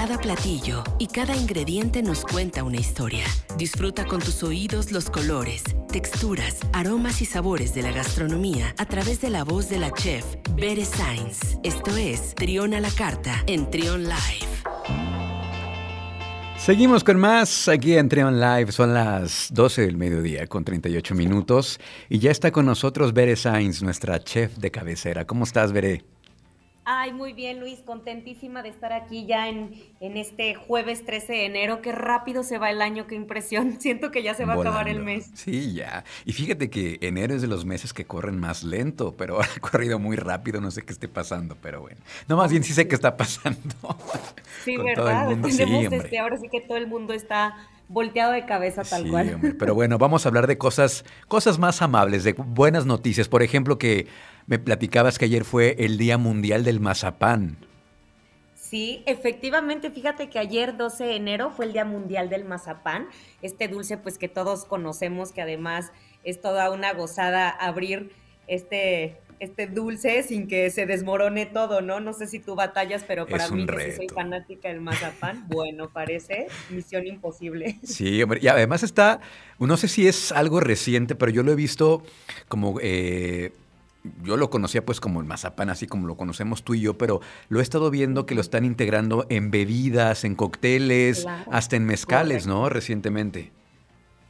Cada platillo y cada ingrediente nos cuenta una historia. Disfruta con tus oídos los colores, texturas, aromas y sabores de la gastronomía a través de la voz de la chef Bere Sainz. Esto es Trión a la Carta en Trión Live. Seguimos con más aquí en Trion Live. Son las 12 del mediodía con 38 minutos y ya está con nosotros Bere Sainz, nuestra chef de cabecera. ¿Cómo estás, Bere? Ay, muy bien, Luis, contentísima de estar aquí ya en, en, este jueves 13 de enero. Qué rápido se va el año, qué impresión. Siento que ya se va a acabar el mes. Sí, ya. Y fíjate que enero es de los meses que corren más lento, pero ha corrido muy rápido, no sé qué esté pasando, pero bueno. No, más bien sí sé qué está pasando. Sí, ¿verdad? Este, ahora sí que todo el mundo está volteado de cabeza tal cual. pero bueno, vamos a hablar de cosas, cosas más amables, de buenas noticias. Por ejemplo, que me platicabas que ayer fue el Día Mundial del Mazapán. Sí, efectivamente, fíjate que ayer 12 de enero fue el Día Mundial del Mazapán, este dulce pues que todos conocemos, que además es toda una gozada abrir este, este dulce sin que se desmorone todo, ¿no? No sé si tú batallas, pero para mí, que soy fanática del mazapán, bueno, parece misión imposible. Sí, hombre, y además está, no sé si es algo reciente, pero yo lo he visto como... Eh, yo lo conocía pues como el mazapán, así como lo conocemos tú y yo, pero lo he estado viendo que lo están integrando en bebidas, en cócteles, hasta en mezcales, ¿no? Recientemente.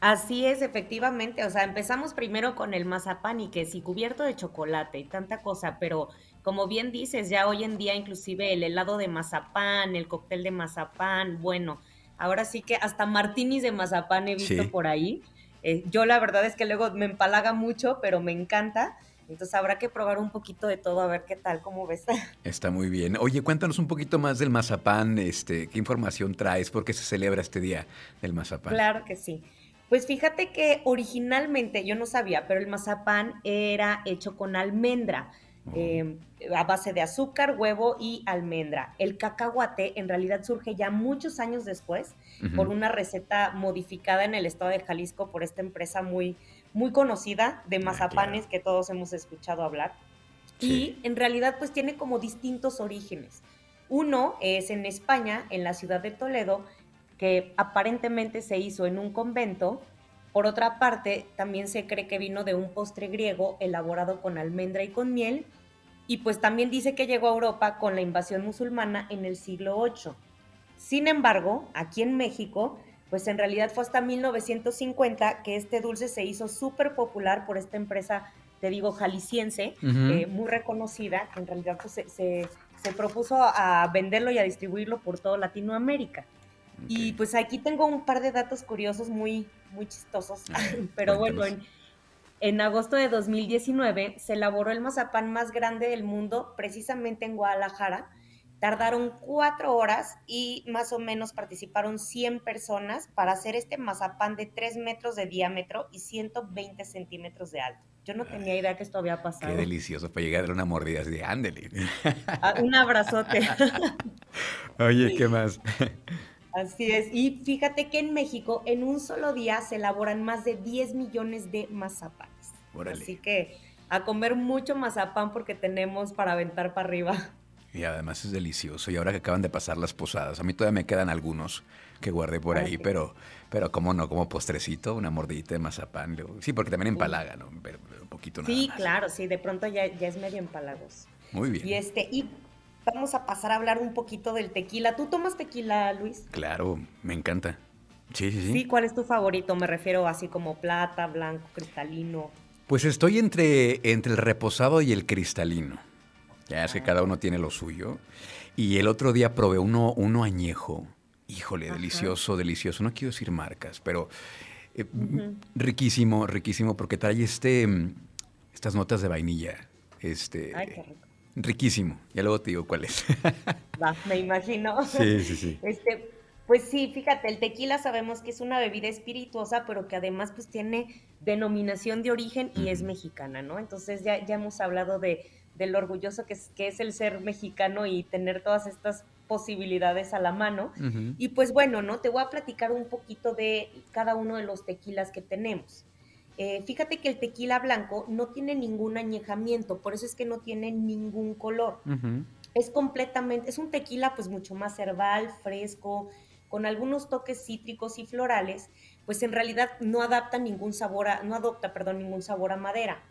Así es, efectivamente. O sea, empezamos primero con el mazapán y que sí, cubierto de chocolate y tanta cosa, pero como bien dices, ya hoy en día inclusive el helado de mazapán, el cóctel de mazapán, bueno, ahora sí que hasta martinis de mazapán he visto por ahí. Eh, yo la verdad es que luego me empalaga mucho, pero me encanta. Entonces habrá que probar un poquito de todo a ver qué tal, cómo ves. Está muy bien. Oye, cuéntanos un poquito más del mazapán, este, qué información traes, por qué se celebra este día del mazapán. Claro que sí. Pues fíjate que originalmente yo no sabía, pero el mazapán era hecho con almendra. Em, a base de azúcar, huevo y almendra. El cacahuate en realidad surge ya muchos años después por una receta modificada en el estado de Jalisco por esta empresa muy, muy conocida de ah, mazapanes que todos hemos escuchado hablar. Y en realidad pues tiene como distintos orígenes. Uno es en España, en la ciudad de Toledo, que aparentemente se hizo en un convento. Por otra parte, también se cree que vino de un postre griego elaborado con almendra y con miel. Y pues también dice que llegó a Europa con la invasión musulmana en el siglo VIII. Sin embargo, aquí en México pues en realidad fue hasta 1950 que este dulce se hizo súper popular por esta empresa, te digo, jalisciense, eh, muy reconocida, que en realidad pues, se, propuso a venderlo y a distribuirlo por toda Latinoamérica. Y pues aquí tengo un par de datos curiosos muy, muy chistosos, pero bueno, en, en agosto de 2019 se elaboró el mazapán más grande del mundo, precisamente en Guadalajara, Tardaron cuatro horas y más o menos participaron 100 personas para hacer este mazapán de 3 metros de diámetro y 120 centímetros de alto. Yo no tenía idea que esto había pasado. Qué delicioso para llegar a una mordida así de ándele. Ah, un abrazote. Oye, ¿qué más? Así es. Y fíjate que en México en un solo día se elaboran más de 10 millones de mazapanes. Así que a comer mucho mazapán porque tenemos para aventar para arriba. Y además es delicioso. Y ahora que acaban de pasar las posadas, a mí todavía me quedan algunos que guardé por ahí, pero, pero como no, como postrecito, una mordidita de mazapán. Sí, porque también empalaga, ¿no? Pero, un poquito nada Sí, claro, sí, de pronto ya, ya es medio empalagos. Muy bien. Y este, y vamos a pasar a hablar un poquito del tequila. ¿Tú tomas tequila, Luis? Claro, me encanta. Sí, sí, sí. Sí, ¿cuál es tu favorito? Me refiero así como plata, blanco, cristalino. Pues estoy entre, entre el reposado y el cristalino. Ya es que cada uno tiene lo suyo. Y el otro día probé uno, uno añejo. Híjole, delicioso, delicioso. No quiero decir marcas, pero eh, riquísimo, riquísimo, porque trae este, estas notas de vainilla. Este, Ay, qué rico. Riquísimo. Ya luego te digo cuál es. Va, me imagino. Sí, sí, sí. Este, pues sí, fíjate, el tequila sabemos que es una bebida espirituosa, pero que además pues tiene denominación de origen y es mexicana, ¿no? Entonces ya, ya hemos hablado de del orgulloso que es, que es el ser mexicano y tener todas estas posibilidades a la mano. Y pues bueno, ¿no? Te voy a platicar un poquito de cada uno de los tequilas que tenemos. Eh, fíjate que el tequila blanco no tiene ningún añejamiento, por eso es que no tiene ningún color. Es completamente, es un tequila pues mucho más herbal, fresco, con algunos toques cítricos y florales, pues en realidad no adapta ningún sabor a, no adopta, perdón, ningún sabor a madera.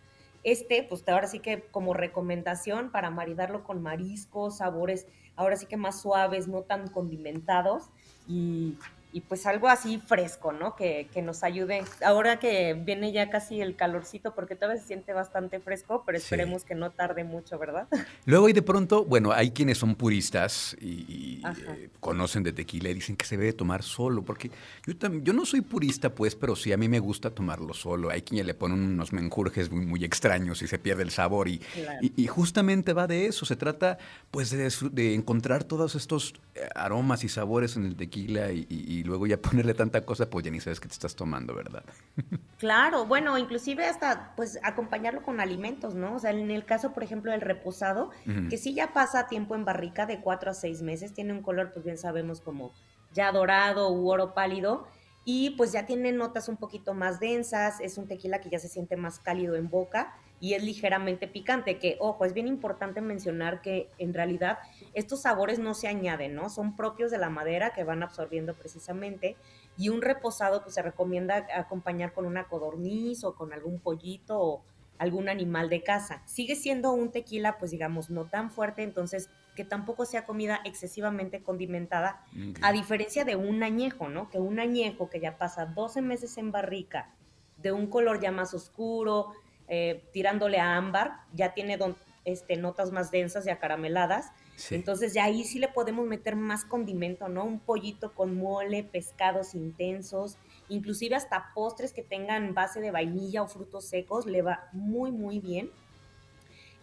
Este, pues ahora sí que como recomendación para maridarlo con mariscos, sabores ahora sí que más suaves, no tan condimentados y y pues algo así fresco, ¿no? Que, que, nos ayude. Ahora que viene ya casi el calorcito, porque todavía se siente bastante fresco, pero esperemos que no tarde mucho, ¿verdad? Luego y de pronto, bueno, hay quienes son puristas y, eh, conocen de tequila y dicen que se debe tomar solo, porque yo, yo no soy purista, pues, pero sí a mí me gusta tomarlo solo. Hay quien le pone unos menjurjes muy, muy extraños y se pierde el sabor y, y, justamente va de eso. Se trata, pues, de, de encontrar todos estos eh, aromas y sabores en el tequila y y luego ya ponerle tanta cosa, pues ya ni sabes qué te estás tomando, ¿verdad? Claro, bueno, inclusive hasta pues acompañarlo con alimentos, ¿no? O sea, en el caso, por ejemplo, del reposado, que sí ya pasa tiempo en barrica de cuatro a seis meses, tiene un color, pues bien sabemos, como ya dorado u oro pálido, y pues ya tiene notas un poquito más densas, es un tequila que ya se siente más cálido en boca y es ligeramente picante, que ojo, es bien importante mencionar que en realidad estos sabores no se añaden, ¿no? Son propios de la madera que van absorbiendo precisamente y un reposado pues se recomienda acompañar con una codorniz o con algún pollito o algún animal de casa. Sigue siendo un tequila pues digamos no tan fuerte, entonces que tampoco sea comida excesivamente condimentada, a diferencia de un añejo, ¿no? Que un añejo que ya pasa 12 meses en barrica, de un color ya más oscuro, eh, tirándole a ámbar, ya tiene este, notas más densas y acarameladas. Entonces ya ahí sí le podemos meter más condimento, ¿no? Un pollito con mole, pescados intensos, inclusive hasta postres que tengan base de vainilla o frutos secos, le va muy, muy bien.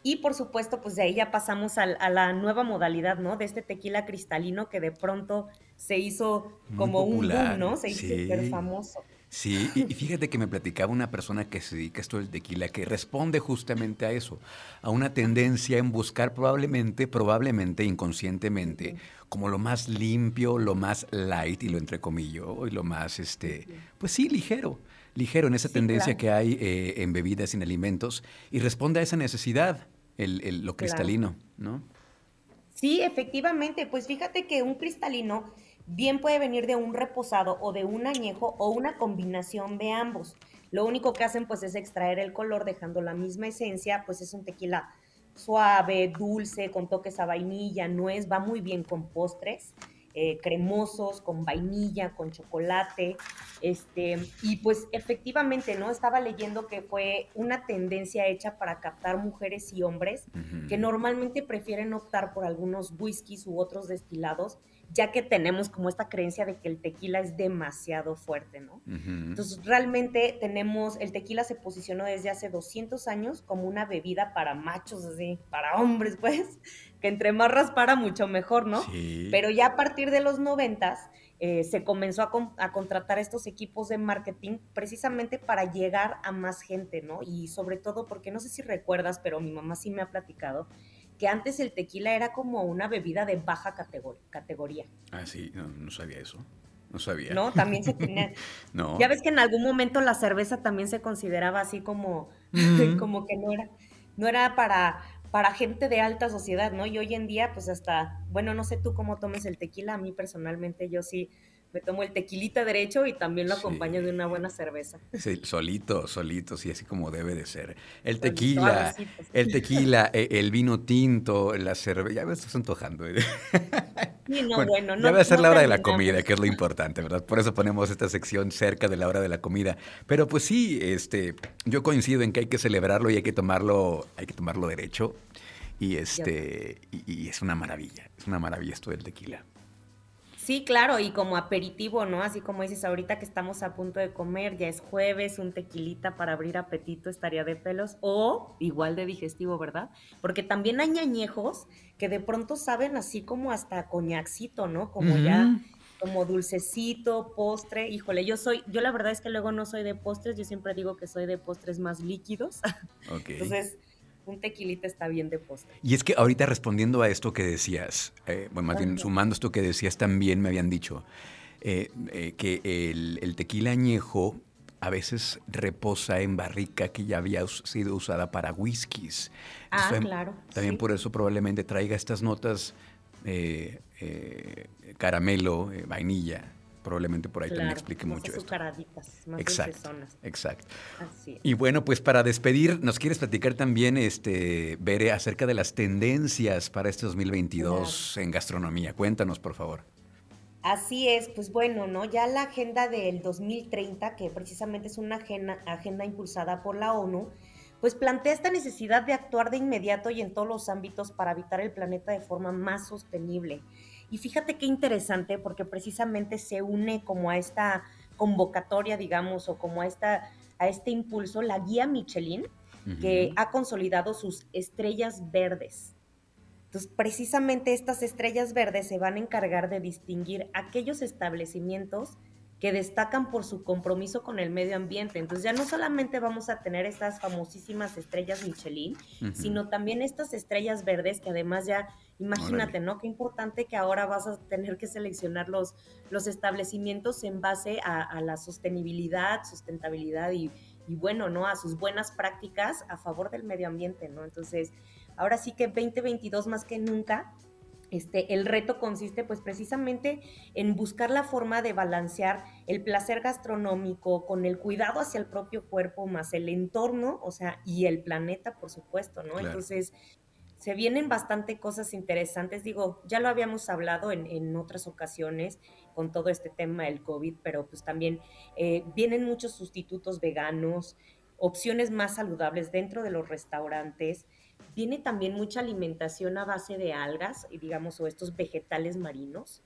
Y por supuesto, pues de ahí ya pasamos a, la nueva modalidad, ¿no? De este tequila cristalino que de pronto se hizo como un boom, ¿no? Se hizo súper famoso. Sí, y fíjate que me platicaba una persona que se dedica a esto del tequila, que responde justamente a eso, a una tendencia en buscar probablemente, probablemente inconscientemente, como lo más limpio, lo más light, y lo entrecomillo, y lo más, este, pues sí, ligero, ligero en esa tendencia que hay eh, en bebidas y en alimentos, y responde a esa necesidad, el, lo cristalino, ¿no? Sí, efectivamente, pues fíjate que un cristalino bien puede venir de un reposado o de un añejo o una combinación de ambos. Lo único que hacen pues es extraer el color dejando la misma esencia, pues es un tequila suave, dulce, con toques a vainilla, nuez, va muy bien con postres. Eh, cremosos, con vainilla, con chocolate, este, y pues efectivamente, ¿no? Estaba leyendo que fue una tendencia hecha para captar mujeres y hombres que normalmente prefieren optar por algunos whiskies u otros destilados ya que tenemos como esta creencia de que el tequila es demasiado fuerte, ¿no? Entonces, realmente tenemos, el tequila se posicionó desde hace 200 años como una bebida para machos, así, para hombres, pues, que entre más raspara, mucho mejor, ¿no? Pero ya a partir de los noventas, eh, se comenzó a, a, contratar estos equipos de marketing precisamente para llegar a más gente, ¿no? Y sobre todo porque no sé si recuerdas, pero mi mamá sí me ha platicado que antes el tequila era como una bebida de baja categoría. Ah, sí, no, sabía eso. No sabía. No, también se tenía. no. Ya ves que en algún momento la cerveza también se consideraba así como, como que no era, no era para, para gente de alta sociedad, ¿no? Y hoy en día, pues hasta, bueno, no sé tú cómo tomes el tequila, a mí personalmente yo sí me tomo el tequilita derecho y también lo acompaño de una buena cerveza. Sí, solito, solito, sí, así como debe de ser. El tequila, el tequila, e, el vino tinto, la cerveza, ya me estás antojando. ¿eh? Sí, no, bueno, no, ya va a ser la hora de la comida, que es lo importante, ¿verdad? Por eso ponemos esta sección cerca de la hora de la comida. Pero pues sí, este, yo coincido en que hay que celebrarlo y hay que tomarlo, hay que tomarlo derecho. Y este, y es una maravilla, es una maravilla esto del tequila. Sí, claro, y como aperitivo, ¿no? Así como dices ahorita que estamos a punto de comer, ya es jueves, un tequilita para abrir apetito estaría de pelos, o igual de digestivo, ¿verdad? Porque también hay añejos que de pronto saben así como hasta coñacito, ¿no? Como ya, como dulcecito, postre. Híjole, yo soy, yo la verdad es que luego no soy de postres, yo siempre digo que soy de postres más líquidos. Ok. Entonces, un tequilita está bien de postre. Y es que ahorita respondiendo a esto que decías, eh, bueno, más bien sumando esto que decías también me habían dicho, eh, eh, que el, tequila añejo a veces reposa en barrica que ya había sido usada para whiskies. Ah, claro. También por eso probablemente traiga estas notas eh, eh, caramelo, vainilla. Probablemente por ahí también explique mucho esto. más exacto, exacto. Y bueno, pues para despedir, ¿nos quieres platicar también, este, Bere, acerca de las tendencias para este 2022 en gastronomía? Cuéntanos, por favor. Así es, pues bueno, ¿no? Ya la agenda del 2030, que precisamente es una agenda, agenda impulsada por la ONU, pues plantea esta necesidad de actuar de inmediato y en todos los ámbitos para habitar el planeta de forma más sostenible. Y fíjate qué interesante, porque precisamente se une como a esta convocatoria, digamos, o como a, esta, a este impulso, la guía Michelin, que ha consolidado sus estrellas verdes. Entonces, precisamente estas estrellas verdes se van a encargar de distinguir aquellos establecimientos que destacan por su compromiso con el medio ambiente. Entonces ya no solamente vamos a tener estas famosísimas estrellas Michelin, sino también estas estrellas verdes que además ya, imagínate, ¿no? Qué importante que ahora vas a tener que seleccionar los, los establecimientos en base a, la sostenibilidad, sustentabilidad y, y, bueno, ¿no? A sus buenas prácticas a favor del medio ambiente, ¿no? Entonces, ahora sí que 2022 más que nunca este, el reto consiste pues precisamente en buscar la forma de balancear el placer gastronómico con el cuidado hacia el propio cuerpo más el entorno, o sea, y el planeta, por supuesto, ¿no? Entonces, se vienen bastante cosas interesantes. Digo, ya lo habíamos hablado en, otras ocasiones con todo este tema del COVID, pero pues también eh, vienen muchos sustitutos veganos, opciones más saludables dentro de los restaurantes. Tiene también mucha alimentación a base de algas, digamos, o estos vegetales marinos.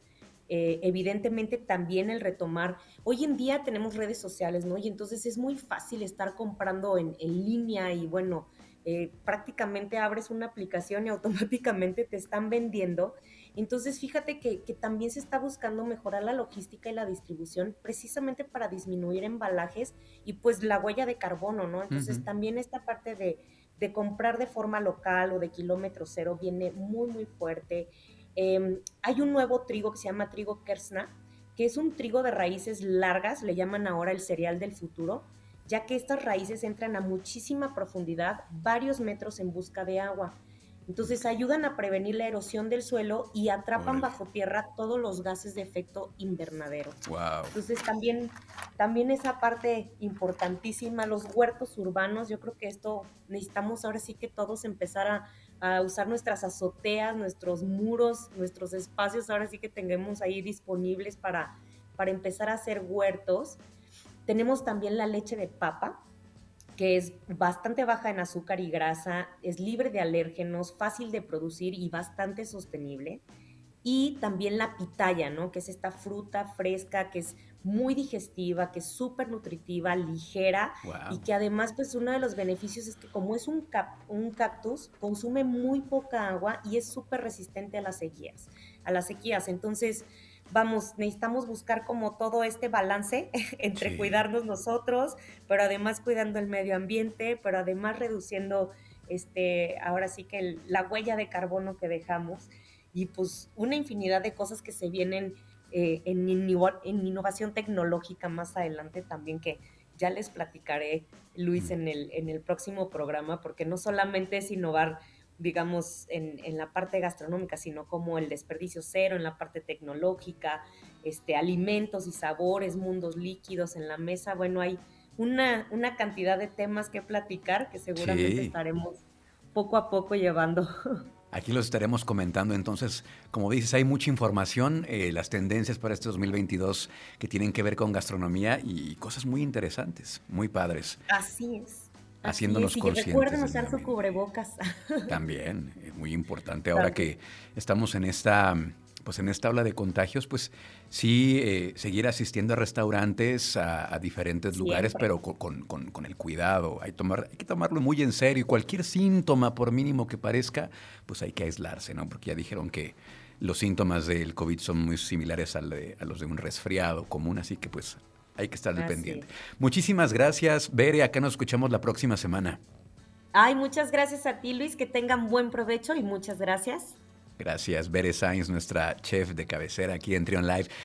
Eh, evidentemente también el retomar, hoy en día tenemos redes sociales, ¿no? Y entonces es muy fácil estar comprando en, línea y bueno, eh, prácticamente abres una aplicación y automáticamente te están vendiendo. Entonces, fíjate que, también se está buscando mejorar la logística y la distribución precisamente para disminuir embalajes y pues la huella de carbono, ¿no? Entonces, también esta parte de, de comprar de forma local o de kilómetro cero viene muy, muy fuerte. Em, hay un nuevo trigo que se llama trigo Kersna, que es un trigo de raíces largas, le llaman ahora el cereal del futuro, ya que estas raíces entran a muchísima profundidad, varios metros en busca de agua. Entonces ayudan a prevenir la erosión del suelo y atrapan bajo tierra todos los gases de efecto invernadero. Wow. Entonces también, también esa parte importantísima, los huertos urbanos, yo creo que esto necesitamos ahora sí que todos empezar a, a usar nuestras azoteas, nuestros muros, nuestros espacios, ahora sí que tengamos ahí disponibles para, para empezar a hacer huertos. Tenemos también la leche de papa, que es bastante baja en azúcar y grasa, es libre de alérgenos, fácil de producir y bastante sostenible. Y también la pitaya, ¿no? Que es esta fruta fresca que es muy digestiva, que es súper nutritiva, ligera y que además pues uno de los beneficios es que como es un, un cactus, consume muy poca agua y es súper resistente a las sequías, a las sequías. Entonces, vamos, necesitamos buscar como todo este balance entre cuidarnos nosotros, pero además cuidando el medio ambiente, pero además reduciendo, este, ahora sí que la huella de carbono que dejamos y pues una infinidad de cosas que se vienen eh, en, en, innovación tecnológica más adelante también que ya les platicaré, Luis, mm. en el, en el próximo programa, porque no solamente es innovar digamos, en, en, la parte gastronómica, sino como el desperdicio cero, en la parte tecnológica, este, alimentos y sabores, mundos líquidos en la mesa. Bueno, hay una, una cantidad de temas que platicar que seguramente estaremos poco a poco llevando. Aquí los estaremos comentando. Entonces, como dices, hay mucha información, eh, las tendencias para este 2022 que tienen que ver con gastronomía y cosas muy interesantes, muy padres. Así es haciéndonos y conscientes. Recuerden usar su cubrebocas. También, es muy importante. Ahora que estamos en esta, pues en esta ola de contagios, pues sí, eh, seguir asistiendo a restaurantes, a, diferentes lugares, pero con, con, el cuidado. Hay, tomar, hay que tomarlo muy en serio y cualquier síntoma, por mínimo que parezca, pues hay que aislarse, ¿no? Porque ya dijeron que los síntomas del COVID son muy similares a los de un resfriado común, así que pues hay que estar pendiente. Muchísimas gracias, Bere. Acá nos escuchamos la próxima semana. Ay, muchas gracias a ti, Luis. Que tengan buen provecho y muchas gracias. Gracias, Bere Sainz, nuestra chef de cabecera aquí en Trion Live.